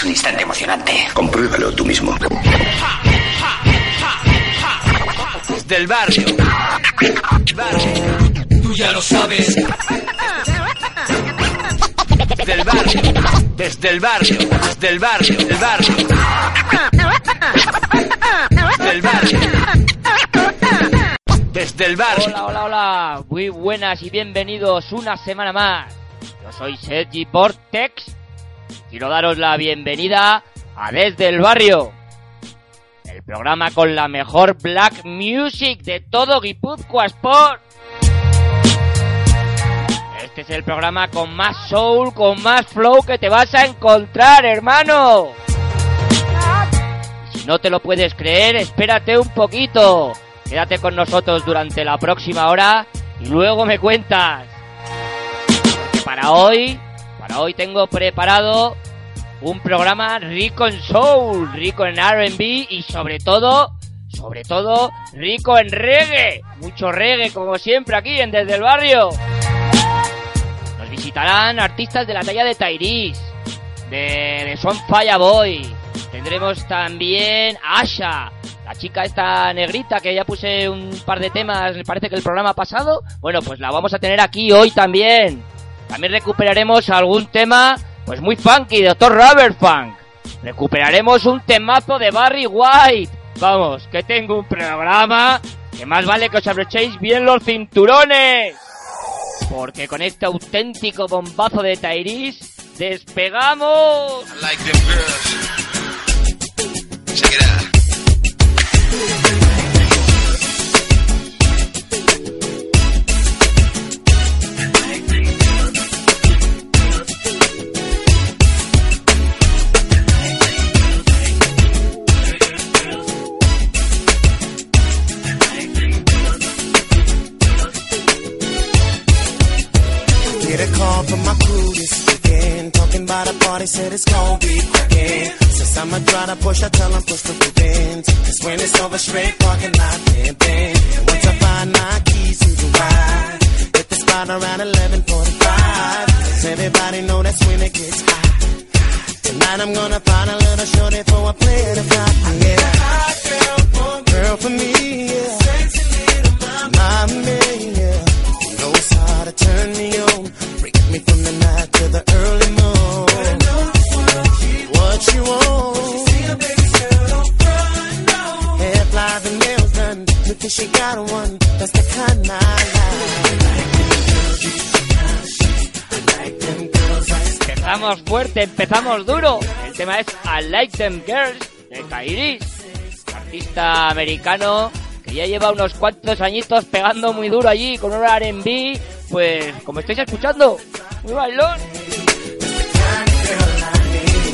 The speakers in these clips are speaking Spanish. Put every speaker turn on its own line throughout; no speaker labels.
Es un instante emocionante.
Compruébalo tú mismo.
Desde el barrio. barrio. Tú ya lo sabes. Desde el barrio. Desde el barrio. Desde el barrio. Del barrio. Desde el barrio. Desde el barrio.
Hola, hola, hola. Muy buenas y bienvenidos una semana más. Yo soy Sergi Portex. Quiero daros la bienvenida a Desde el Barrio. El programa con la mejor black music de todo Guipúzcoa Sport. Este es el programa con más soul, con más flow que te vas a encontrar, hermano. Si no te lo puedes creer, espérate un poquito. Quédate con nosotros durante la próxima hora y luego me cuentas. Porque para hoy, hoy tengo preparado un programa rico en soul, rico en R&B y sobre todo, sobre todo, rico en reggae. Mucho reggae como siempre aquí en Desde el Barrio. Nos visitarán artistas de la talla de Tyrese, de, de Son Boy. Tendremos también Asha, la chica esta negrita que ya puse un par de temas, me parece que el programa pasado. Bueno, pues la vamos a tener aquí hoy también. También recuperaremos algún tema, pues muy funky, Doctor Rubber Funk. Recuperaremos un temazo de Barry White. Vamos, que tengo un programa que más vale que os abrochéis bien los cinturones. Porque con este auténtico bombazo de Tyrese, despegamos.
Like them girls.
Said it's gonna be cracking. Since I'ma try to push, I tell tell 'em push the bins. Cause when it's over, straight parking lot pimping. Once I find my keys to the ride, hit the spot around 11:45. Cause everybody know that's when it gets hot. Tonight I'm gonna find
fuerte, empezamos duro. El tema es I Like Them Girls de Tyrese, artista americano que ya lleva unos cuantos añitos pegando muy duro allí con un R&B, pues como estáis escuchando, muy bailón.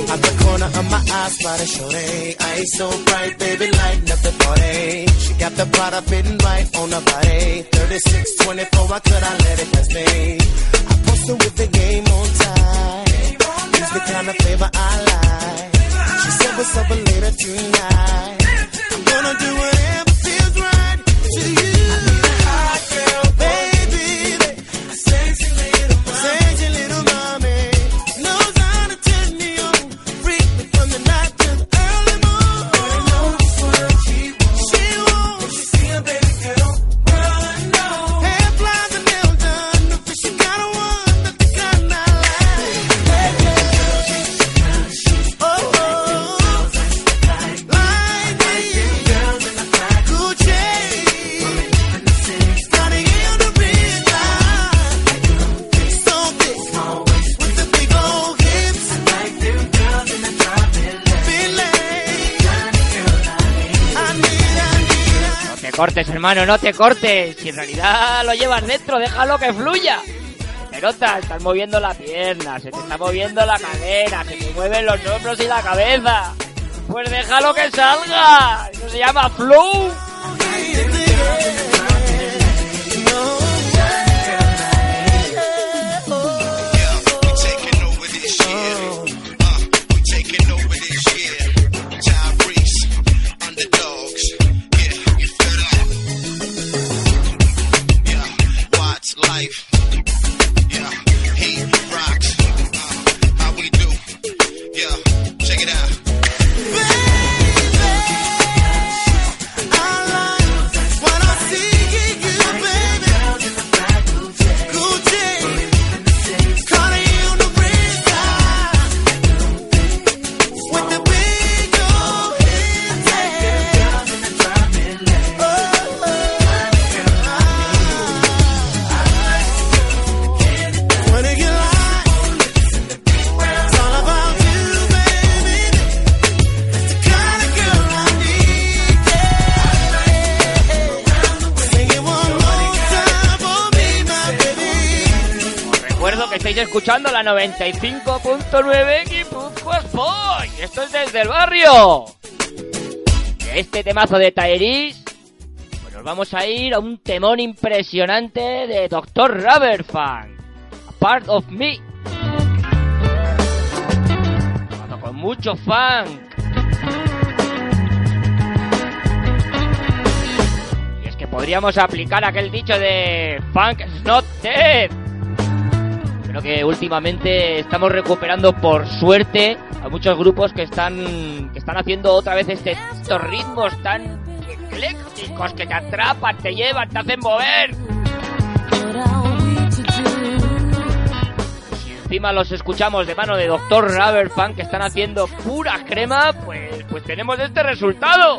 At the corner of my eye, spot a shorty. Eyes so bright, baby, lighting up the party. She got the product fitting right on her body. 36, 24, I could I let it pass me? I posted with the game on time. Kind of flavor I like. She said, what's up later tonight? I'm gonna do whatever
hermano, no te cortes. Si en realidad lo llevas dentro, déjalo que fluya. Nota, estás moviendo la pierna, se te está moviendo la cadera, se te mueven los hombros y la cabeza. Pues déjalo que salga. Eso se llama flow. 95.9 Guipúzcoa Sport. Esto es desde el barrio. Este temazo de Tairis, pues nos vamos a ir a un temón impresionante de Dr. Rubberfan. A Part of Me. Con mucho funk. Y es que podríamos aplicar aquel dicho de Funk is not dead. Que últimamente estamos recuperando por suerte a muchos grupos que están que están haciendo otra vez este, estos ritmos tan eclécticos que te atrapan, te llevan, te hacen mover. Si encima los escuchamos de mano de Dr. Rubberfan que están haciendo pura crema, pues pues tenemos este resultado.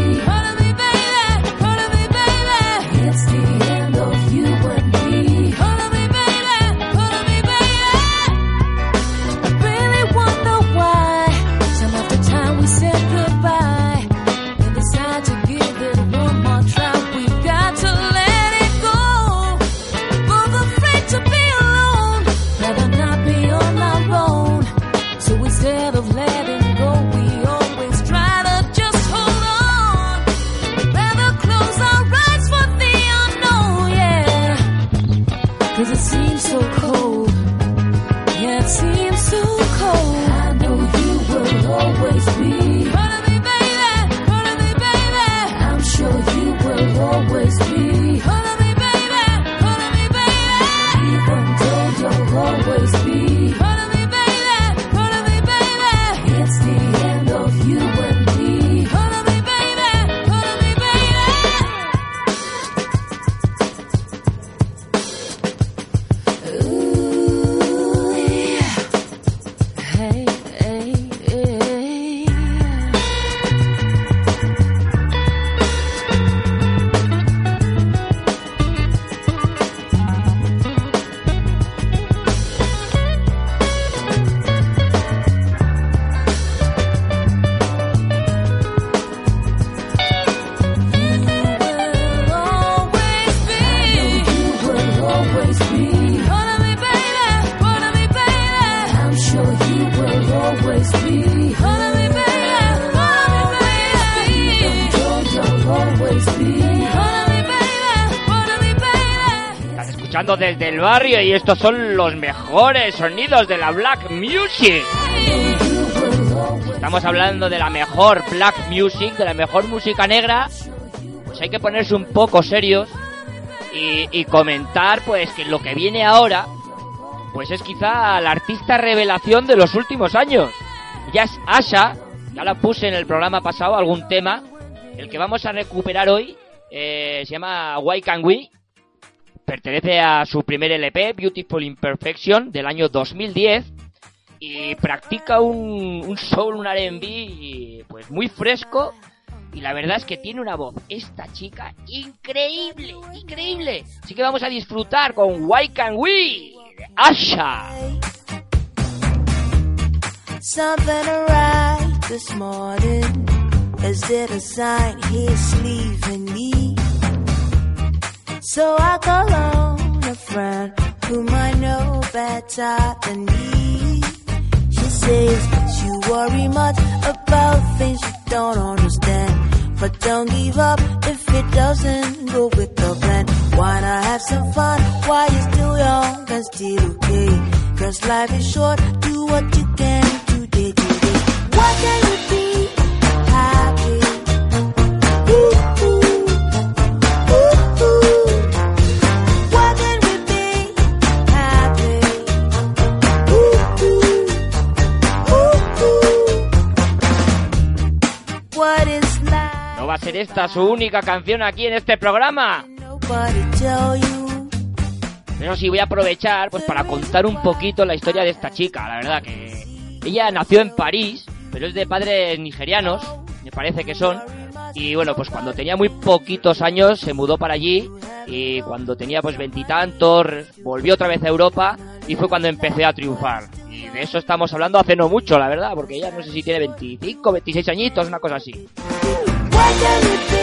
escuchando desde el barrio y estos son los mejores sonidos de la Black Music. Estamos hablando de la mejor Black Music, de la mejor música negra. Pues hay que ponerse un poco serios y, comentar pues que lo que viene ahora pues es quizá la artista revelación de los últimos años. Ya es Asha, ya la puse en el programa pasado algún tema. El que vamos a recuperar hoy eh, se llama Why Can We. Pertenece a su primer LP, Beautiful Imperfection, del año 2010. Y practica un, soul, un R&B pues muy fresco. Y la verdad es que tiene una voz, esta chica, increíble, increíble. Así que vamos a disfrutar con Why Can We, Asha.
Something this morning. Is it? So I call on a friend whom I know better than me. She says you worry much about things you don't understand. But don't give up if it doesn't go with the plan. Why not have some fun while you're still young and still okay? Cause life is short, do what you can today, today. Why can't you be
va a ser esta su única canción aquí en este programa. Eso sí, voy a aprovechar pues para contar un poquito la historia de esta chica. La verdad que ella nació en París, pero es de padres nigerianos, me parece que son. Y bueno, pues cuando tenía muy poquitos años se mudó para allí y cuando tenía pues veintitantos volvió otra vez a Europa y fue cuando empecé a triunfar. Y de eso estamos hablando hace no mucho, la verdad, porque ella no sé si tiene 25, 26 añitos, una cosa así.
Why can't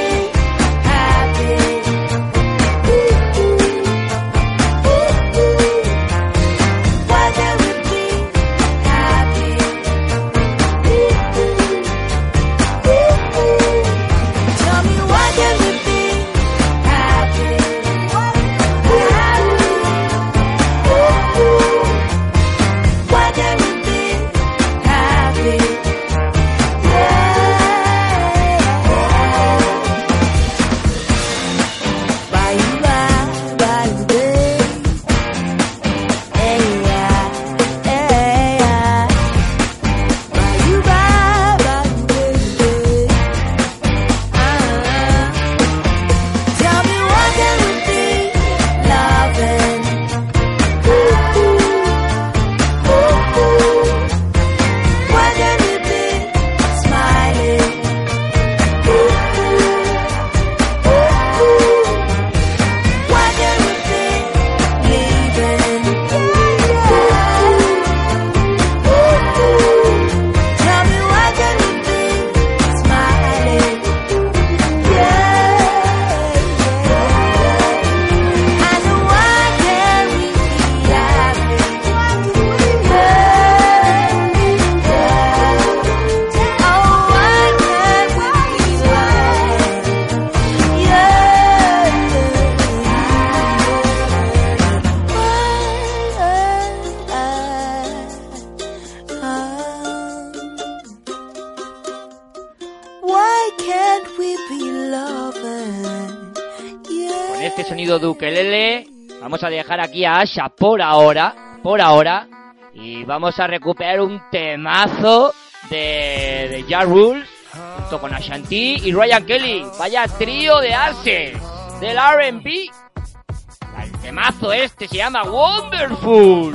aquí a Asha por ahora, por ahora, y vamos a recuperar un temazo de, de Ja Rule junto con Ashanti y Ryan Kelly. Vaya trío de ases del R&B. El temazo este se llama Wonderful.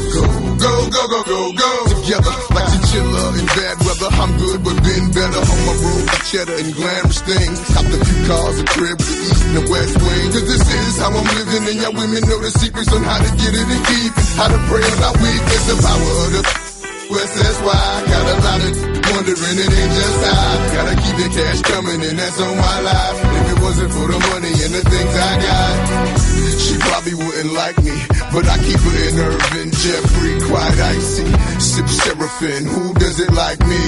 Go, go, go, go, go. Together, like chinchilla in bad weather. I'm good, but been better. On my road to cheddar and glamorous things. Copped a few cars, a crib the east and the west wing. Cause this is how I'm living, and y'all women know the secrets on how to get it and keep it. How to pray about weakness, the power of the West, that's why I got a lot of wondering, it ain't just I. Gotta keep the cash coming, and that's on my life. If it wasn't for the money and the things I got, she probably wouldn't like me. But I keep her in Irvin, Jeffrey, quite icy. Sip Seraphim, who does it like me?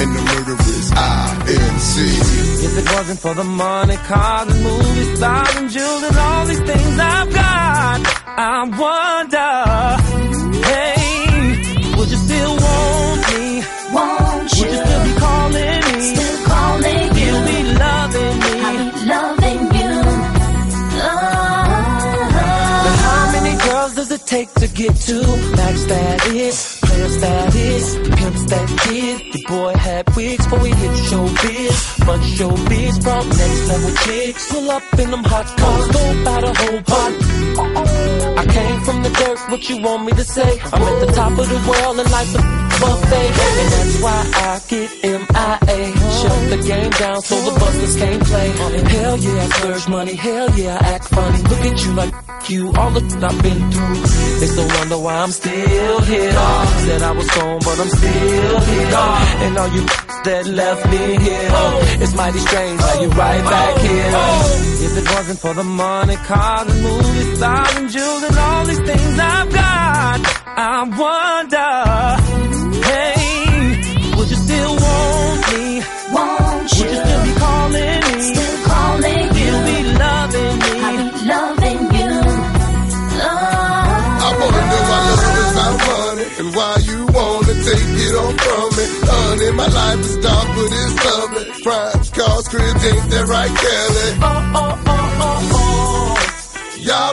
And the murderers, INC.
If it wasn't for the money, cars, and movie stars, and jewels, and all these things I've got, I wonder, hey, get to max that is, Player that is that kid? The boy had wigs before he hit showbiz. Bunch showbiz brought next level chicks. Pull up in them hot cars, go by the whole pot. I came from the dirt, what you want me to say? I'm at the top of the world and life's a buffet. And that's why I get MIA. Shut the game down so the busters can't play. Hell yeah, I splurge money. Hell yeah, I act funny. Look at you like you, all the I've been through. They still wonder why I'm still here. Said I was gone, but I'm still here. And all you that left me here. It's mighty strange how you right back here. If it wasn't for the money, cars, and movie stars, and jewels, and all these things I've got, I wonder,
Ain't that right, Kelly?
Oh, oh, oh, oh, oh.
Y'all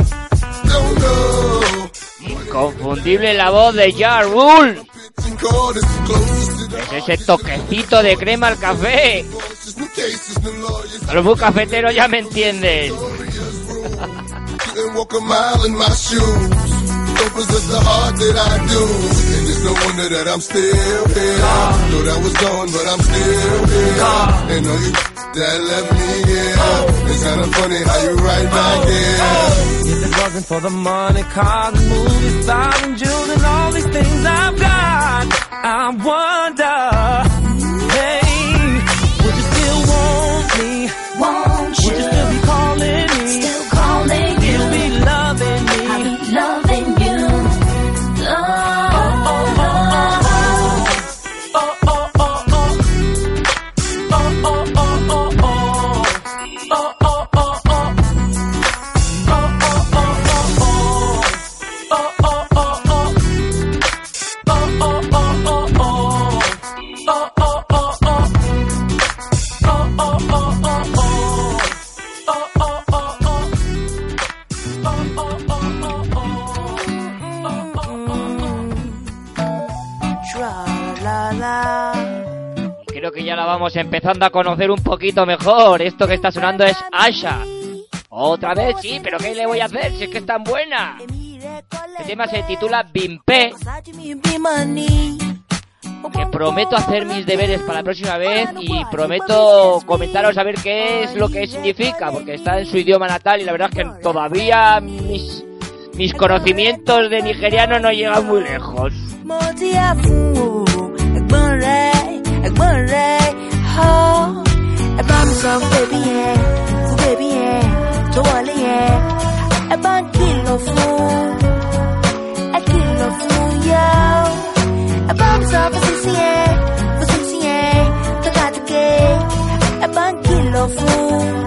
don't know.
Inconfundible la voz de Ja Rule. Es ese toquecito de crema al café. A los muy cafeteros ya me entienden.
That it's no wonder that I'm still here. Thought I was gone, but I'm still here. And all you that left me here. It's kinda funny how you right back here.
If it wasn't for the money, cars, and movies, stars, and jewels, and all these things I've got, I wonder,
empezando a conocer un poquito mejor. Esto que está sonando es Asha. Otra vez, sí, pero ¿qué le voy a hacer si es que es tan buena? El tema se titula Bimpe, que prometo hacer mis deberes para la próxima vez y prometo comentaros a ver qué es lo que significa, porque está en su idioma natal y la verdad es que todavía mis, mis conocimientos de nigeriano no llegan muy lejos.
home. I found myself, baby, yeah, baby, yeah, to all, yeah. I found kilo I kill kilo fool, yo. I found myself a sissy, yeah, a
sissy, yeah, to got the gate. I found kilo fool.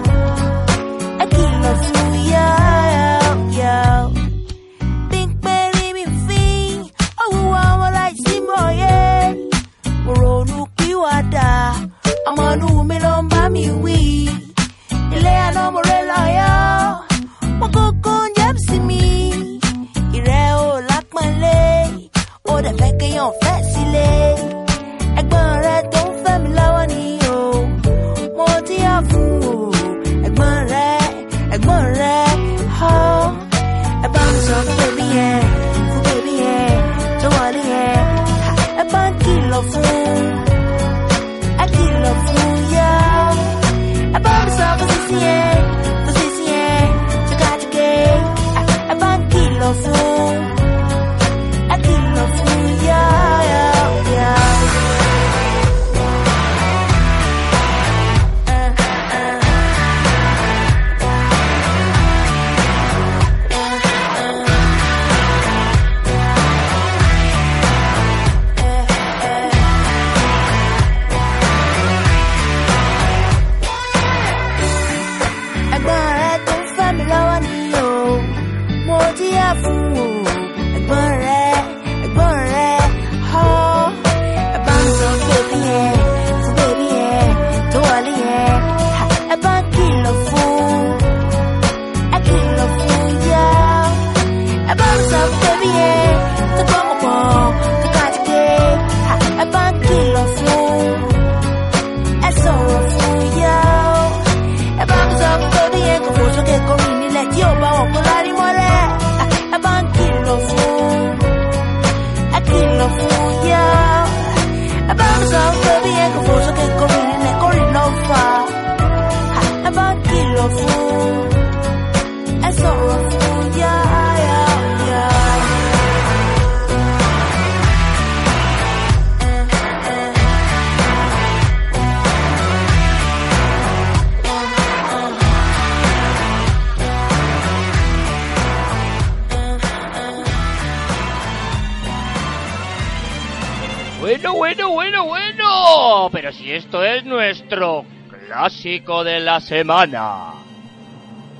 De la semana.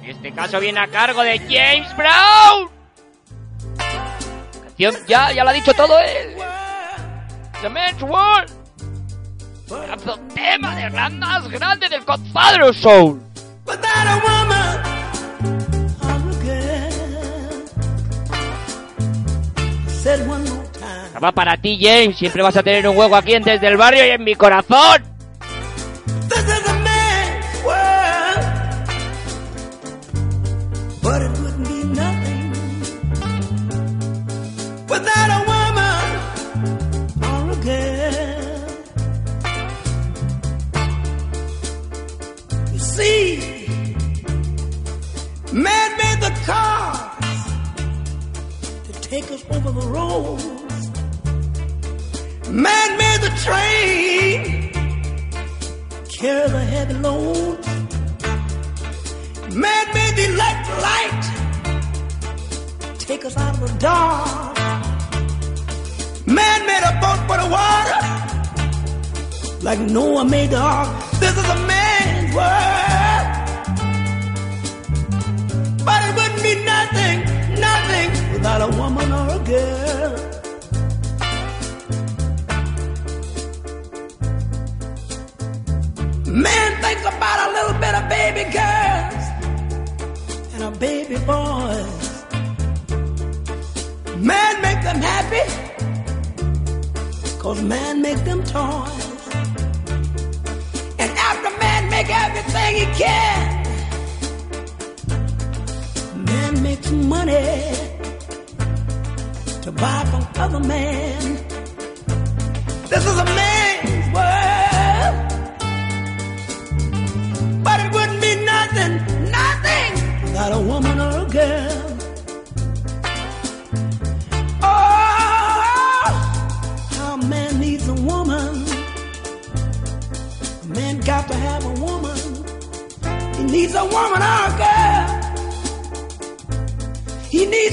En este caso viene a cargo de James Brown. Canción, ya, ya lo ha dicho todo él. The Man's World.
Pedazo tema de gran más grande del Godfather Soul.
Without a woman or a girl. Said one more time.
Va para ti, James. Siempre vas a tener un hueco aquí en Desde el Barrio y en mi corazón.
Be nothing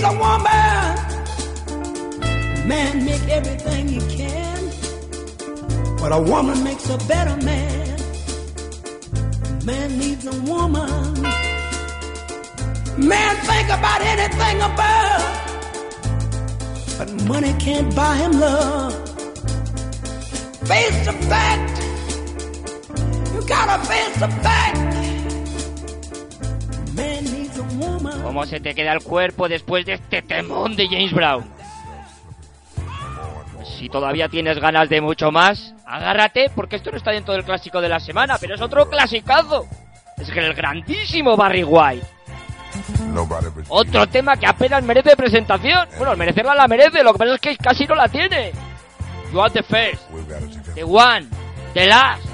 a woman. Man make everything he can, but a woman makes a better man. Man needs a woman. Man think about anything above, but money can't buy him love. Face the fact. You gotta face the fact.
¿Cómo se te queda el cuerpo después de este temón de James Brown? Si todavía tienes ganas de mucho más, agárrate porque esto no está dentro del clásico de la semana, pero es otro clasicazo. Es el grandísimo Barry White.
But
Otro tema que apenas merece presentación. Bueno, merecerla la merece, lo que pasa es que casi no la tiene. You are the first, the one, the last.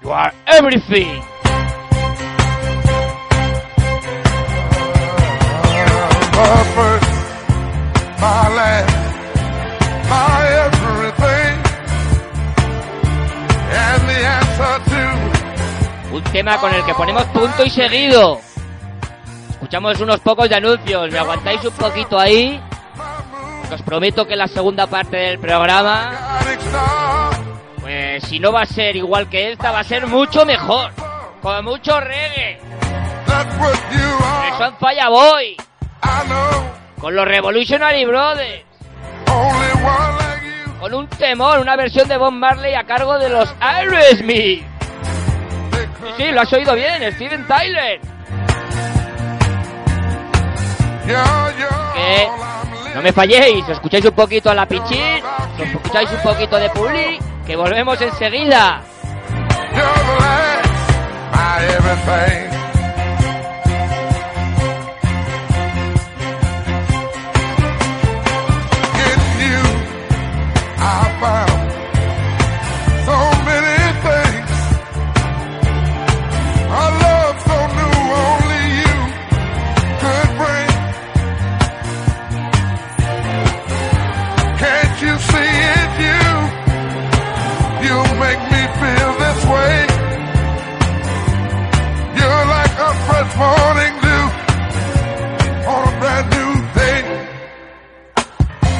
You are everything.
My first, my last, my everything, and the answer to
Un tema con el que ponemos punto y seguido. Escuchamos unos pocos de anuncios. ¿Me aguantáis un poquito ahí? Os prometo que la segunda parte del programa, pues si no va a ser igual que esta, va a ser mucho mejor. Con mucho reggae.
Are.
Son Falla Boy. Con los Revolutionary Brothers. Con un temor, una versión de Bob Marley a cargo de los Aerosmith. Sí, lo has oído bien, Steven Tyler. Que no me falléis, escucháis un poquito a la Pichín, escucháis un poquito de Publi, que volvemos enseguida.
Morning dew on a brand new day.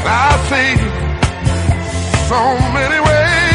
I see so many ways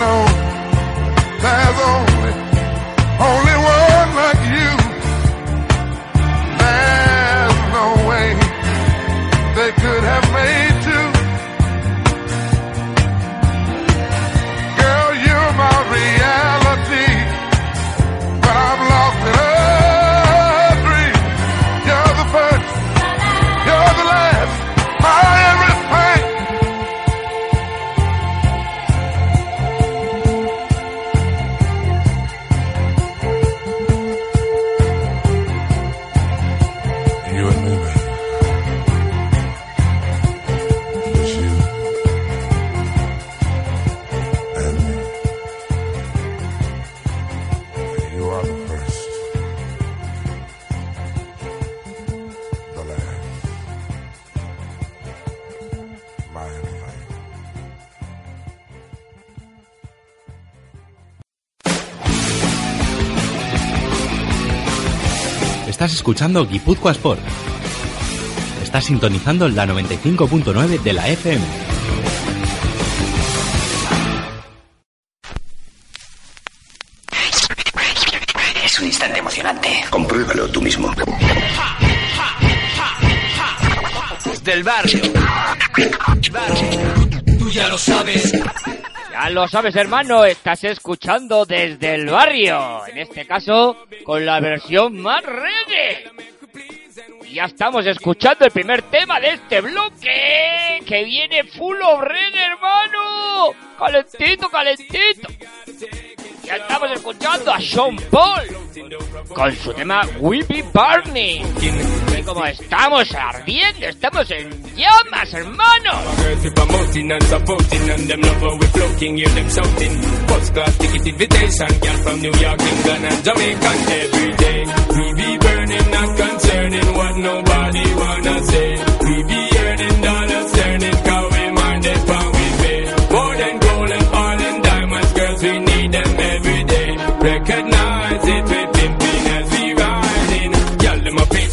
know there's only, only
escuchando Guipúzcoa Sport. Estás sintonizando la 95.9 de la FM.
Lo sabes,
hermano, estás escuchando desde el barrio. En este caso, con la versión más reggae. Ya estamos escuchando el primer tema de este bloque, que viene full of reggae, hermano. Calentito, calentito. Ya estamos escuchando a Sean Paul con su tema We Be Burning. Y como estamos ardiendo, estamos en llamas, hermano.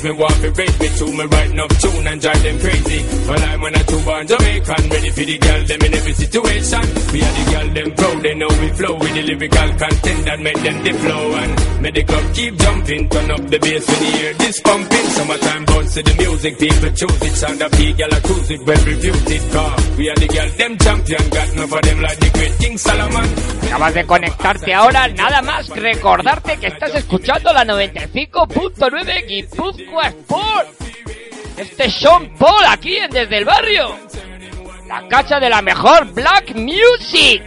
Me, want to raise me to me, writing up tune and drive them crazy. Well, I'm when I two born Jamaican, ready for the girl, them in every situation. We are the girl, them proud, they know we flow with the lyrical content that make them the flow. And make the club keep jumping, turn up the bass when you hear this pumping. Summertime bounce to the music, people choose it. Sound of P, girl, I cruise it, well reviewed it. Car. We are the girl, them champion, got enough of them like the great King Solomon.
Acabas de conectarte ahora, nada más recordarte que estás escuchando la 95.9 Guipúzcoa Sport. Este es Sean Paul aquí en Desde el Barrio. La cacha de la mejor black music.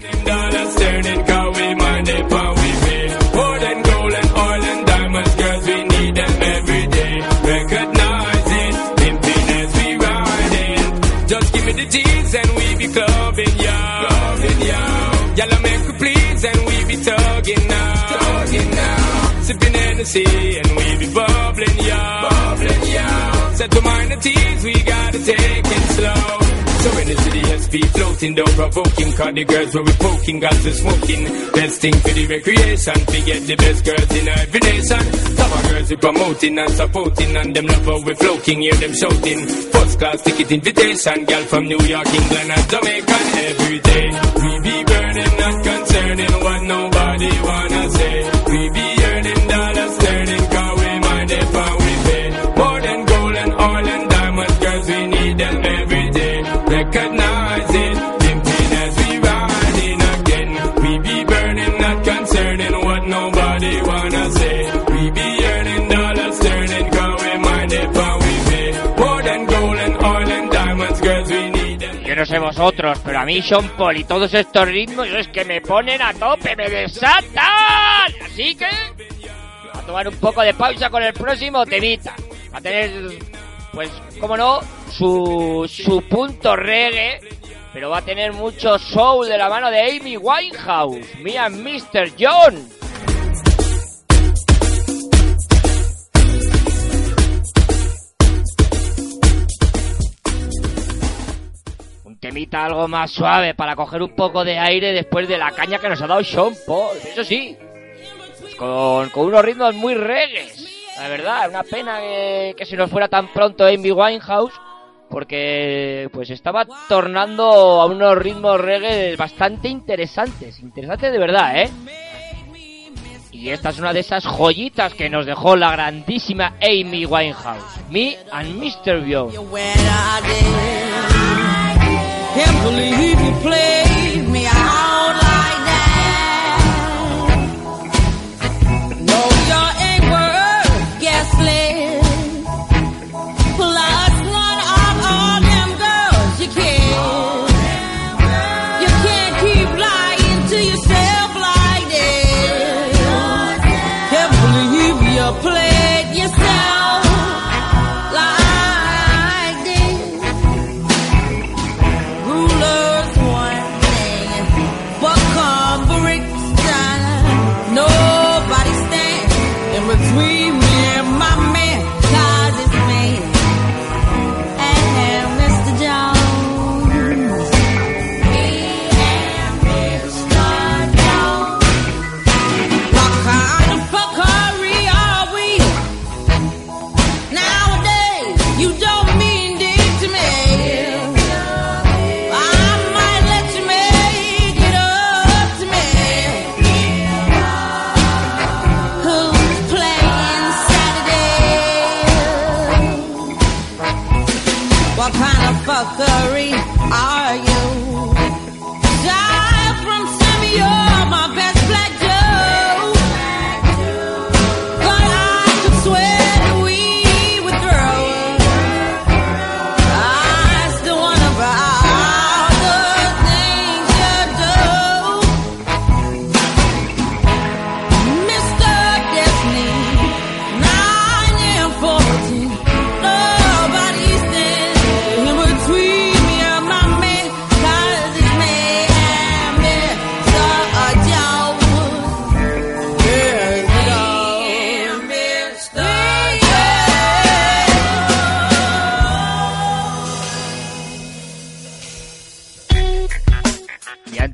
now. Hennessy and we be bubbling, yo. Bubbling, yo. Set to mind the teas, we gotta take it slow. So when the city SP floating down provoking Cause the girls where we poking, guys we smoking Best thing for the recreation We get the best girls in every nation Some of girls we promoting and supporting And them love how we floating, hear them shouting First class ticket invitation Girl from New York, England and Jamaica Every day we be burning, not concerning What nobody wanna
vosotros, pero a mí Sean Paul y todos estos ritmos es que me ponen a tope, me desatan. Así que a tomar un poco de pausa con el próximo temita. A tener, pues, como no, su, su punto reggae pero va a tener mucho soul de la mano de Amy Winehouse, and Mr. John. Temita algo más suave para coger un poco de aire después de la caña que nos ha dado Sean Paul. Eso sí, pues con, unos ritmos muy reggaes. La verdad, una pena que, que se nos fuera tan pronto Amy Winehouse porque pues estaba tornando a unos ritmos reggae bastante interesantes, interesantes de verdad, ¿eh? Y esta es una de esas joyitas que nos dejó la grandísima Amy Winehouse, Me and Mr. Bio.
Can't believe you played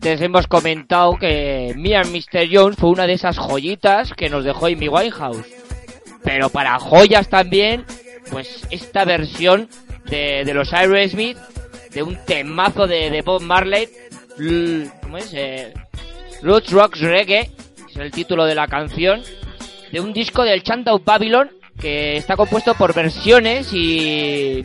hemos comentado que Me and Mr. Jones fue una de esas joyitas que nos dejó Amy Winehouse. Pero para joyas también, pues esta versión de, los Aerosmith, de un temazo de, Bob Marley, ¿cómo es? Eh, Roots Rocks Reggae, es el título de la canción, de un disco del Chant of Babylon que está compuesto por versiones y,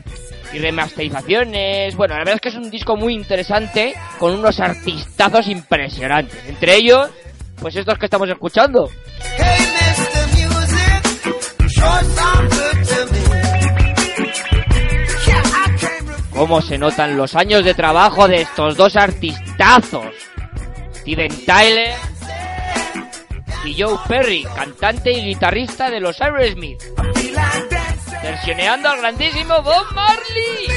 y remasterizaciones. Bueno, la verdad es que es un disco muy interesante con unos artistazos impresionantes. Entre ellos, pues estos que estamos escuchando. Cómo se notan los años de trabajo de estos dos artistazos. Steven Tyler y Joe Perry, cantante y guitarrista de los Aerosmith. Versioneando al grandísimo Bob Marley.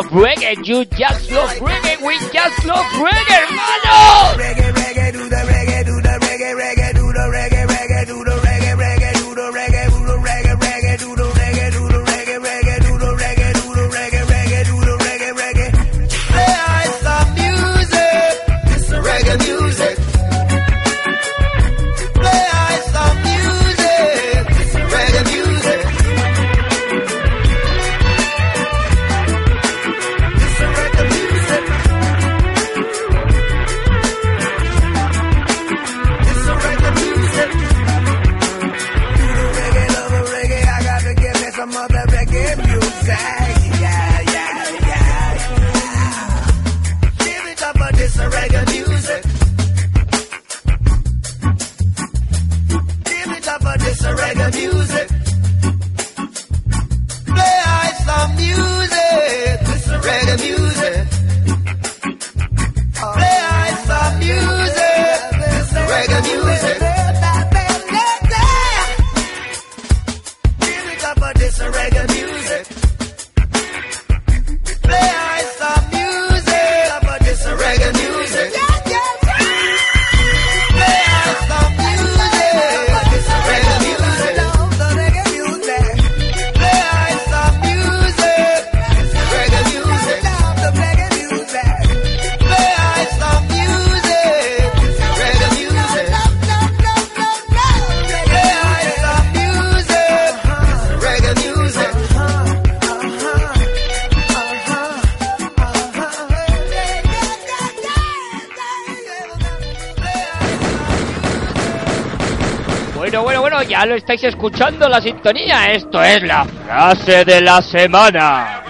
Love reggae,
you just love reggae, we just love reggae, hermano. Lo estáis escuchando la sintonía. Esto es la frase de la semana.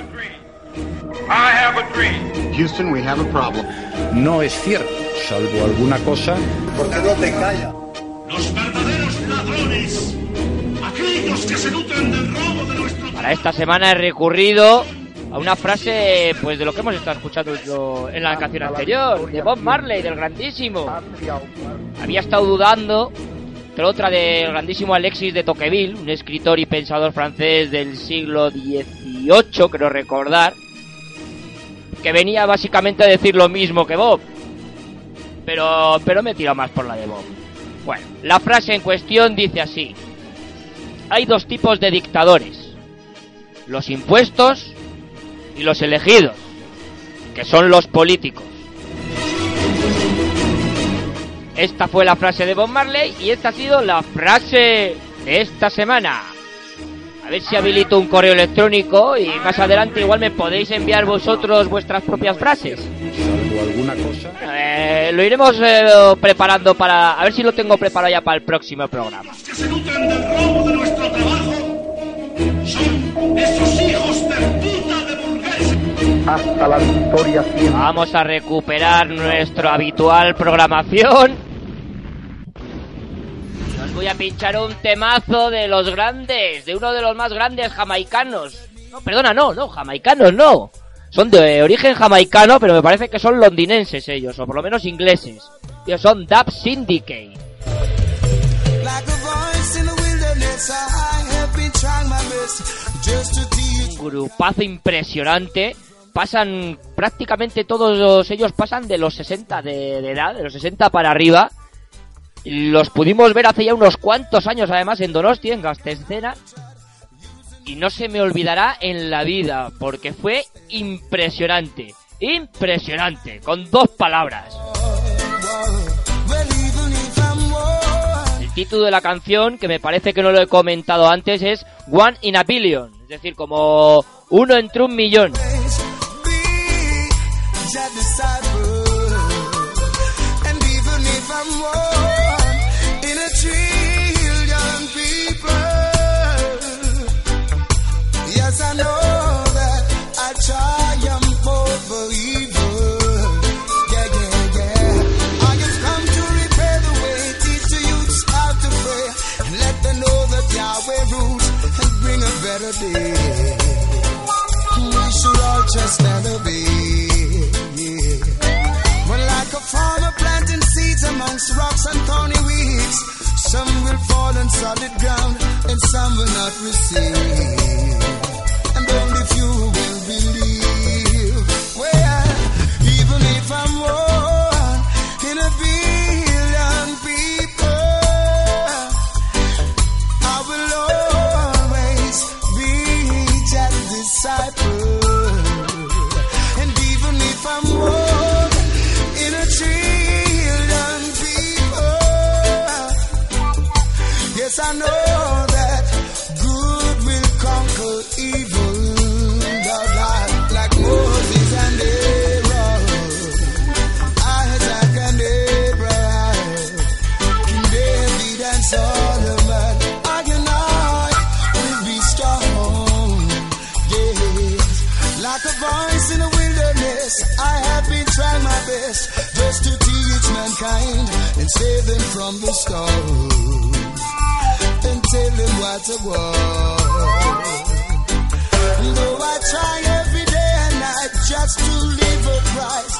Houston, we have a problem.
No es cierto, salvo alguna cosa.
¿Por qué no te callas?
Los verdaderos ladrones, aquellos que se nutren del robo de nuestro
Para esta semana he recurrido a una frase pues de lo que hemos estado escuchando lo- en la canción anterior, de Bob Marley, del grandísimo. Había estado dudando entre otra del grandísimo Alexis de Tocqueville, un escritor y pensador francés del siglo XVIII, creo recordar, que venía básicamente a decir lo mismo que Bob. Pero, pero me he tirado más por la de Bob. Bueno, la frase en cuestión dice así. Hay dos tipos de dictadores. Los impuestos y los elegidos, que son los políticos. Esta fue la frase de Bob Marley y esta ha sido la frase de esta semana. A ver si habilito un correo electrónico y más adelante igual me podéis enviar vosotros vuestras propias frases.
Salvo alguna cosa.
Eh, lo iremos eh, preparando para... A ver si lo tengo preparado ya para el próximo programa.
que se nutren del robo de nuestro trabajo son esos hijos de puta de burgueses.
Hasta la victoria.
Vamos a recuperar nuestra habitual programación. Os voy a pinchar un temazo de los grandes, de uno de los más grandes jamaicanos. No, perdona, no, no, jamaicanos no. Son de origen jamaicano, pero me parece que son londinenses ellos, o por lo menos ingleses. Ellos son Dub Syndicate. Un grupazo impresionante. Pasan prácticamente todos ellos pasan de los 60 de, de edad, de los 60 para arriba. Los pudimos ver hace ya unos cuantos años, además, en Donosti, en Gastescena. Y no se me olvidará en la vida, porque fue impresionante. Impresionante, con dos palabras. El título de la canción, que me parece que no lo he comentado antes, es One in a Billion. Es decir, como uno entre un millón.
Trust and. Yeah. Well, like a farmer planting seeds amongst rocks and thorny weeds, some will fall on solid ground and some will not receive. And only few save them from the storm and tell him what to want. Though I try every day and night just to live upright,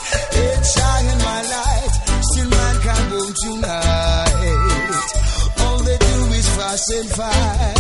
and shine my light, still mankind won't unite. All they do is fuss and fight.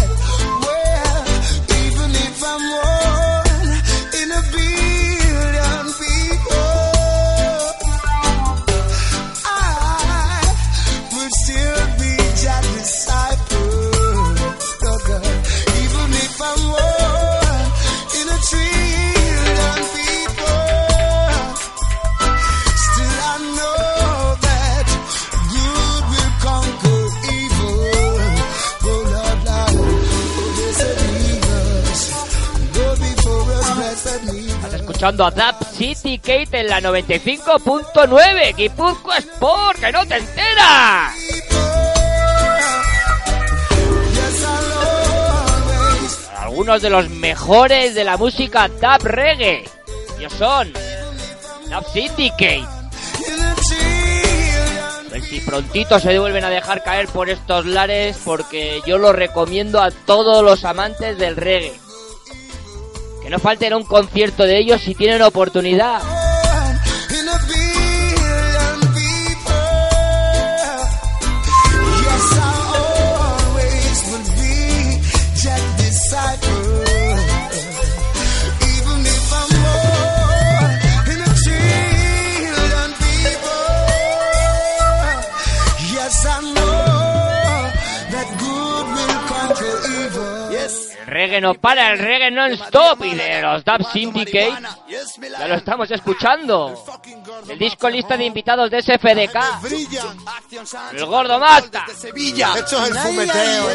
Escuchando a Dub City Kate en la 95.9. Guipuzcoa Sport, que no te enteras. Algunos de los mejores de la música dub reggae. Ellos son Dub City Kate. Ver si prontito se vuelven a dejar caer por estos lares porque yo lo recomiendo a todos los amantes del reggae. Que no falten un concierto de ellos si tienen oportunidad. Reggae no para, el reggae non-stop y de los Dub Syndicate ya lo estamos escuchando. El disco lista de invitados de SFDK. El gordo.
Sevilla. Esto es el fumeteo.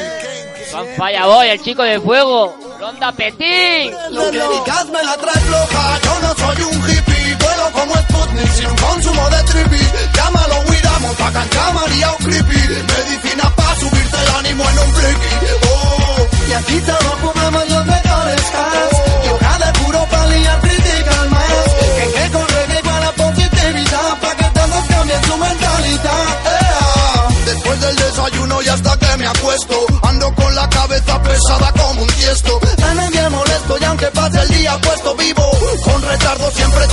Juan Fallaboy, el chico de fuego. Ronda Petit.
Lo que digas me la trae floja, yo no soy un hippie, vuelo como Sputnik sin un consumo de trippy. Llámalo Wiramo, pacan María o creepy, medicina pa' subirte el ánimo en un blicky. Oh, y aquí te lo fumamos los mejores cars, yoga de puro paliar critical más. Que que con reggae igual a positividad, pa' que todos cambien su mentalidad. Después del desayuno y hasta que me acuesto, ando con la cabeza pesada como un tiesto. También bien molesto y aunque pase el día puesto vivo, con retardo siempre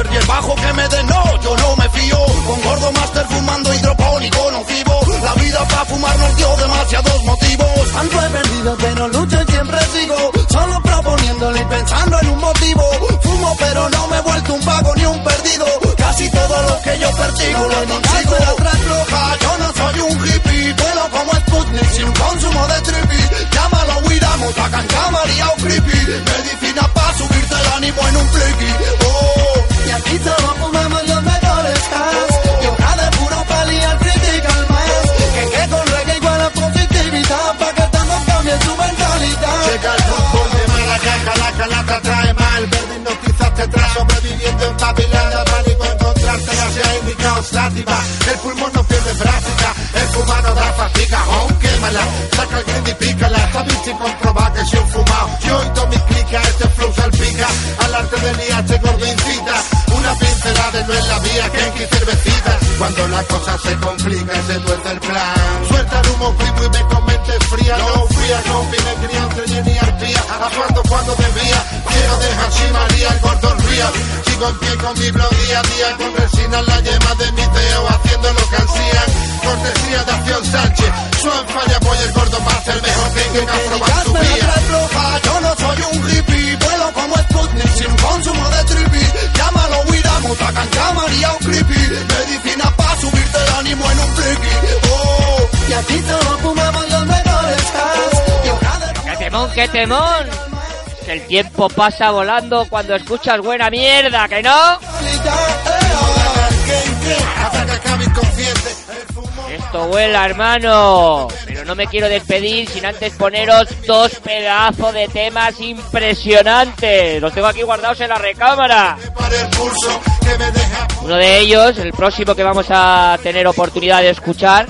Cualquier hierbajo que me dé, no, yo no me fío. Con gordo master fumando hidropónico nocivo. La vida para fumar nos dio demasiados motivos. Tanto he perdido, pero lucho y siempre sigo. Solo proponiéndole y pensando en un motivo. Fumo, pero no me he vuelto un vago ni un perdido. Casi todo lo que yo persigo lo consigo. La floja, yo no soy un hippie. Vuelo como Sputnik sin consumo de trippy. Llámalo Wiramo, sacan María o creepy. Medicina pa' subirte el ánimo en un flicky. Oh, y aquí todos fumamos los mejores cars. Yoga de puro paliar critical más. Que que con reggae igual a positividad. Pa' que todos cambien su mentalidad.
Llega el fútbol de Málaga, Calaca, la te trae mal. Verde noticias te trae sobreviviendo en Babilada. Pánico encontrarte ya se ha indicado sátiva. El pulmón no pierde práctica, el fumar no da fatiga. Aunque mala, saca el green y pícala. Está bici comprobar que un fumado. Yo no en la vía, que hay cervecita. Cuando la cosa se complica, ese no es el plan. Suelta el humo primo y me comente fría. No fría, con vine crianza y ni arpía. Aguardo cuando debía. Quiero dejar si María el gordo ría. Sigo en pie con mi blog día a día. Con resina la yema de mi dedo. Haciendo lo que ansían. Cortesía de Acción Sánchez. Suan falla, voy el gordo más el mejor que que ha probado su vía.
¡Qué temón, el tiempo pasa volando cuando escuchas buena mierda, ¿que no? Esto vuela, hermano. Pero no me quiero despedir sin antes poneros dos pedazos de temas impresionantes. Los tengo aquí guardados en la recámara. Uno de ellos, el próximo que vamos a tener oportunidad de escuchar,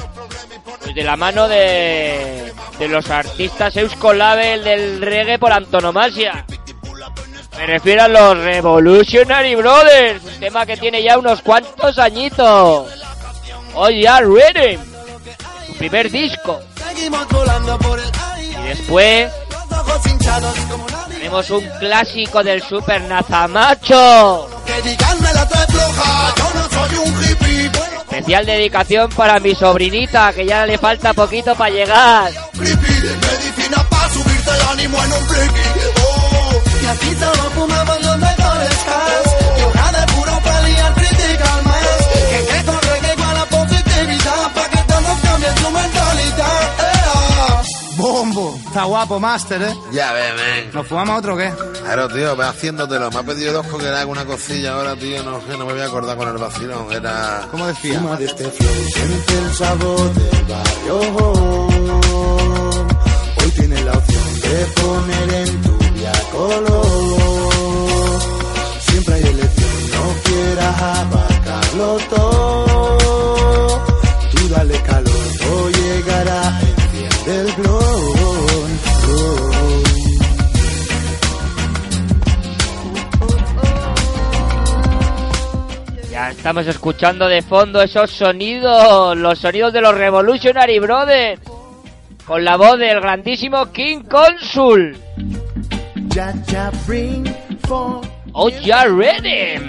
pues de la mano de, de los artistas Euskolabel del reggae por antonomasia. Me refiero a los Revolutionary Brothers, un tema que tiene ya unos cuantos añitos. Hoy ya Rhythm, su primer disco. Y después tenemos un clásico del Super Nazamacho. Especial dedicación para mi sobrinita, que ya le falta poquito para llegar.
Medicina pa' subirte el ánimo en un flicky. Oh, y aquí
Está guapo, Master, ¿eh?
Ya ve, men.
¿Nos fumamos otro o qué?
Claro, tío, ve haciéndotelo. Me ha pedido dos que le haga una cosilla ahora, tío. No sé, no me voy a acordar con el vacilón. Era. ¿Cómo decía?
Fuma de este flow, siente el sabor del barrio. Hoy tienes la opción de poner en tu día color. Siempre hay elección, no quieras abarcarlo todo.
Estamos escuchando de fondo esos sonidos, los sonidos de los Revolutionary Brothers, con la voz del grandísimo King Consul. Oh, ya ready.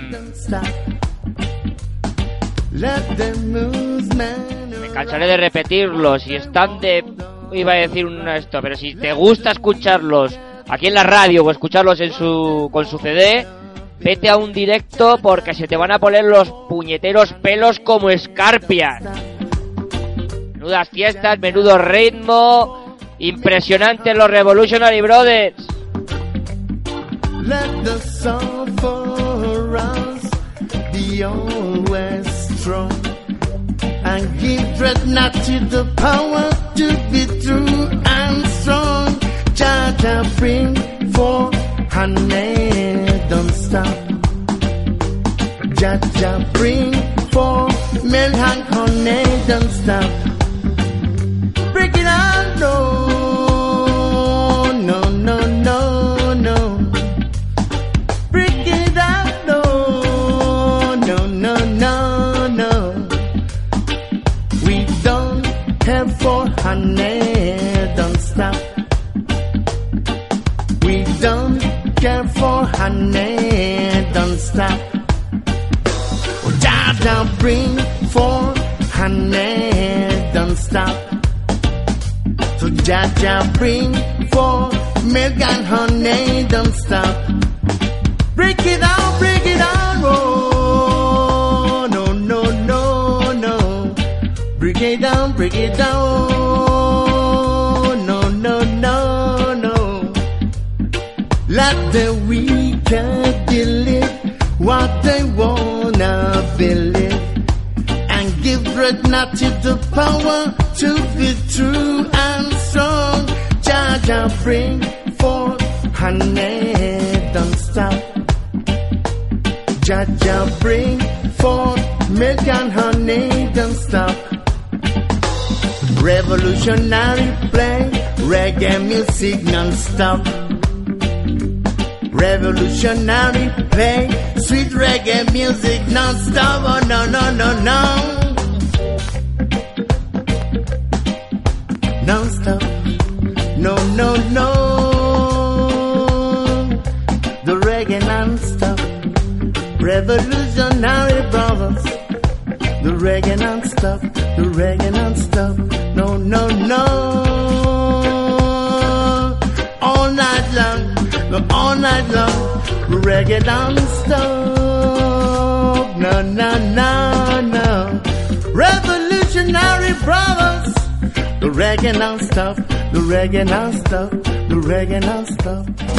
Me cansaré de repetirlos. Si están de. Iba a decir un esto, pero si te gusta escucharlos aquí en la radio o escucharlos en su, con su CD, vete a un directo porque se te van a poner los puñeteros pelos como escarpias. Menudas fiestas, menudo ritmo. Impresionante los Revolutionary Brothers.
Let the song for us be always strong and give dreadnought to the power to be true and strong. Jaja bring forth honey, don't stop. Jaja bring forth milk and honey, don't stop. Break it out, no, no, no, no, no. No, no, no, no, no. We don't have for honey, honey, don't stop. Oh, Jaja, bring for honey, don't stop. So Jaja, bring for milk and honey, don't stop. Break it down, break it down, oh, no, no, no, no. Break it down, break it down, oh, no, no, no, no. Let the believe. And give not to the power to be true and strong. Jaja bring forth honey, don't stop. Jaja bring forth milk and honey, don't stop. Revolutionary play reggae music non-stop. Revolutionary play sweet reggae music non-stop. Oh no no no no. Non-stop. No no no. The reggae non-stop. Revolutionary brothers. The reggae non-stop. The reggae non-stop. No no no. No, all night long. Reggae non-stop. No no no no. Revolutionary brothers. The reggae non-stop. The reggae non-stop. The reggae non-stop.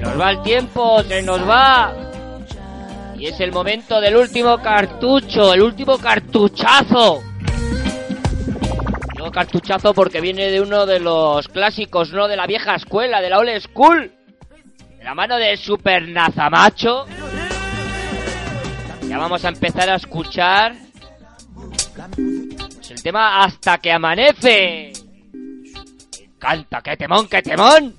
Nos va el tiempo, se nos va. Y es el momento del último cartucho, el último cartuchazo. Digo cartuchazo porque viene de uno de los clásicos, no de la vieja escuela, de la old school. De la mano de Super Nazamacho. Ya vamos a empezar a escuchar pues, el tema Hasta que amanece. Encanta, qué temón, qué temón.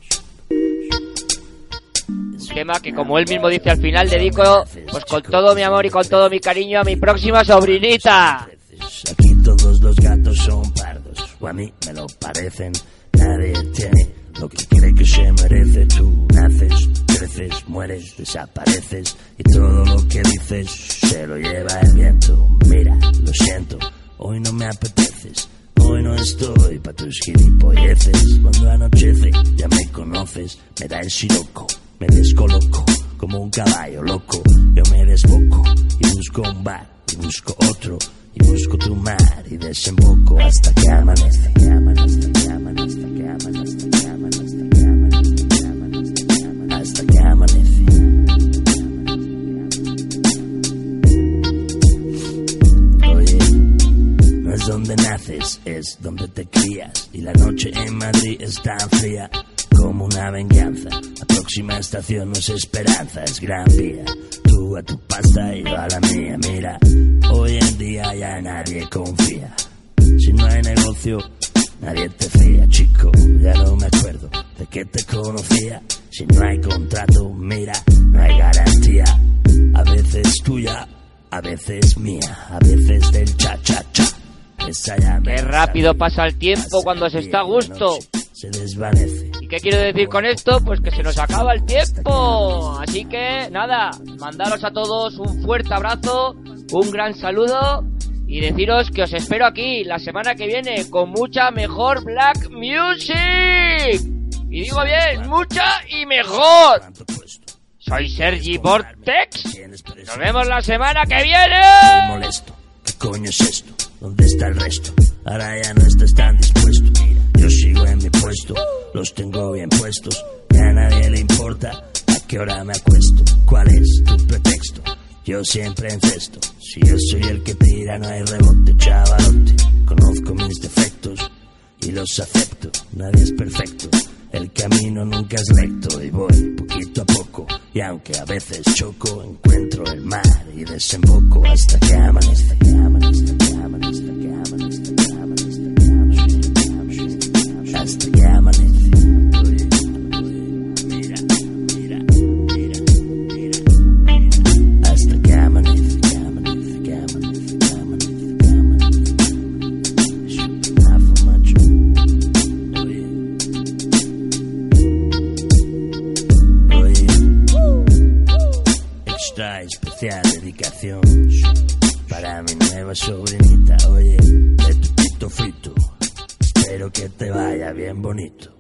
Un tema que como él mismo dice al final dedico pues con todo mi amor y con todo mi cariño a mi próxima sobrinita.
Aquí todos los gatos son pardos, o a mí me lo parecen. Nadie tiene lo que cree que se merece. Tú naces, creces, mueres, desapareces. Y todo lo que dices se lo lleva el viento. Mira, lo siento, hoy no me apeteces. Hoy no estoy pa' tus gilipolleces. Cuando anochece, ya me conoces. Me da el siroco, me descoloco. Como un caballo loco, yo me desboco. Y busco un bar, y busco otro. Y busco tu mar y desemboco hasta que amanece. Que amanece, que amanece, que amanece, que amanece, que amanece, que amanece, hasta que amanece. Es donde naces, es donde te crías. Y la noche en Madrid es tan fría como una venganza. La próxima estación no es esperanza, es gran vía. Tú a tu pasta y yo a la mía. Mira, hoy en día ya nadie confía. Si no hay negocio, nadie te fía, chico. Ya no me acuerdo de que te conocía. Si no hay contrato, mira, no hay garantía. A veces tuya, a veces mía, a veces
Qué rápido pasa el tiempo cuando se está a gusto.
se desvanece.
¿Y qué quiero decir con esto? Pues que se nos acaba el tiempo. Así que nada, mandaros a todos un fuerte abrazo, un gran saludo y deciros que os espero aquí la semana que viene con mucha mejor Black Music. Y digo bien, mucha y mejor. Soy Sergi Vortex. Nos vemos la semana que viene.
molesto. ¿Qué coño es esto? ¿Dónde está el resto? Ahora ya no estás tan dispuesto. Yo sigo en mi puesto, los tengo bien puestos. Ya a nadie le importa a qué hora me acuesto. ¿Cuál es tu pretexto? Yo siempre encesto. Si yo soy el que tira, no hay rebote, chavalote. Conozco mis defectos y los acepto. Nadie es perfecto. El camino nunca es recto y voy poquito a poco. Y aunque a veces choco, encuentro el mar y desemboco hasta que amanece. Que amanece, que amanece, que amanece, que amanece, que amanece, hasta que extra especial dedicación para mi nueva sobrinita. Oye, de tu pito frito, espero que te vaya bien bonito.